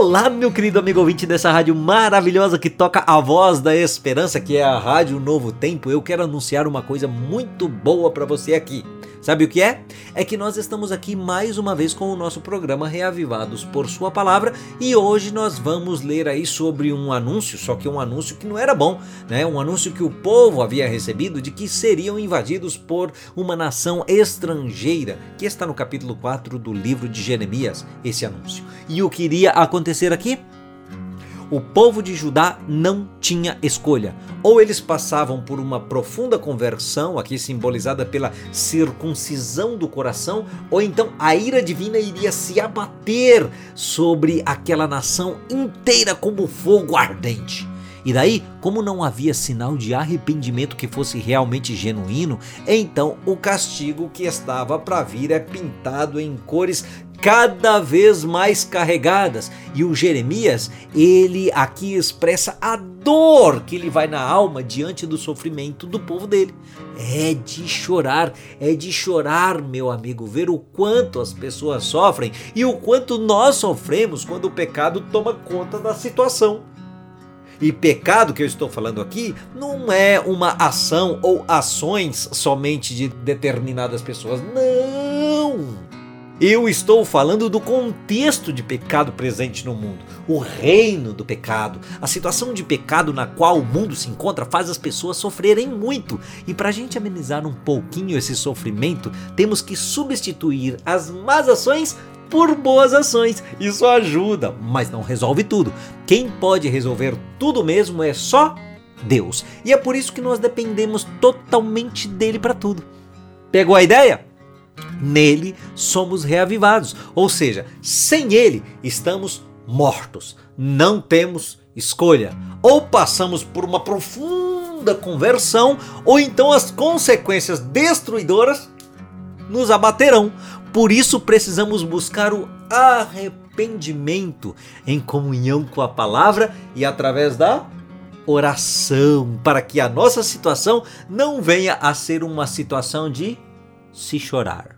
Olá, meu querido amigo ouvinte dessa rádio maravilhosa que toca a voz da esperança, que é a Rádio Novo Tempo. Eu quero anunciar uma coisa muito boa para você aqui. Sabe o que é? É que nós estamos aqui mais uma vez com o nosso programa Reavivados por Sua Palavra e hoje nós vamos ler aí sobre um anúncio, só que um anúncio que não era bom, né? Um anúncio que o povo havia recebido de que seriam invadidos por uma nação estrangeira, que está no capítulo 4 do livro de Jeremias, esse anúncio. E o que iria acontecer aqui? o povo de Judá não tinha escolha. Ou eles passavam por uma profunda conversão, aqui simbolizada pela circuncisão do coração, ou então a ira divina iria se abater sobre aquela nação inteira como fogo ardente. E daí, como não havia sinal de arrependimento que fosse realmente genuíno, então o castigo que estava para vir é pintado em cores cada vez mais carregadas. E o Jeremias, ele aqui expressa a dor que ele vai na alma diante do sofrimento do povo dele. É de chorar, é de chorar, meu amigo, ver o quanto as pessoas sofrem e o quanto nós sofremos quando o pecado toma conta da situação. E pecado que eu estou falando aqui não é uma ação ou ações somente de determinadas pessoas. Não! Eu estou falando do contexto de pecado presente no mundo, o reino do pecado. A situação de pecado na qual o mundo se encontra faz as pessoas sofrerem muito. E para a gente amenizar um pouquinho esse sofrimento, temos que substituir as más ações por boas ações. Isso ajuda, mas não resolve tudo. Quem pode resolver tudo mesmo é só Deus. E é por isso que nós dependemos totalmente dele para tudo. Pegou a ideia? Nele somos reavivados, ou seja, sem ele estamos mortos, não temos escolha. Ou passamos por uma profunda conversão, ou então as consequências destruidoras nos abaterão. Por isso precisamos buscar o arrependimento em comunhão com a palavra e através da oração, para que a nossa situação não venha a ser uma situação de se chorar.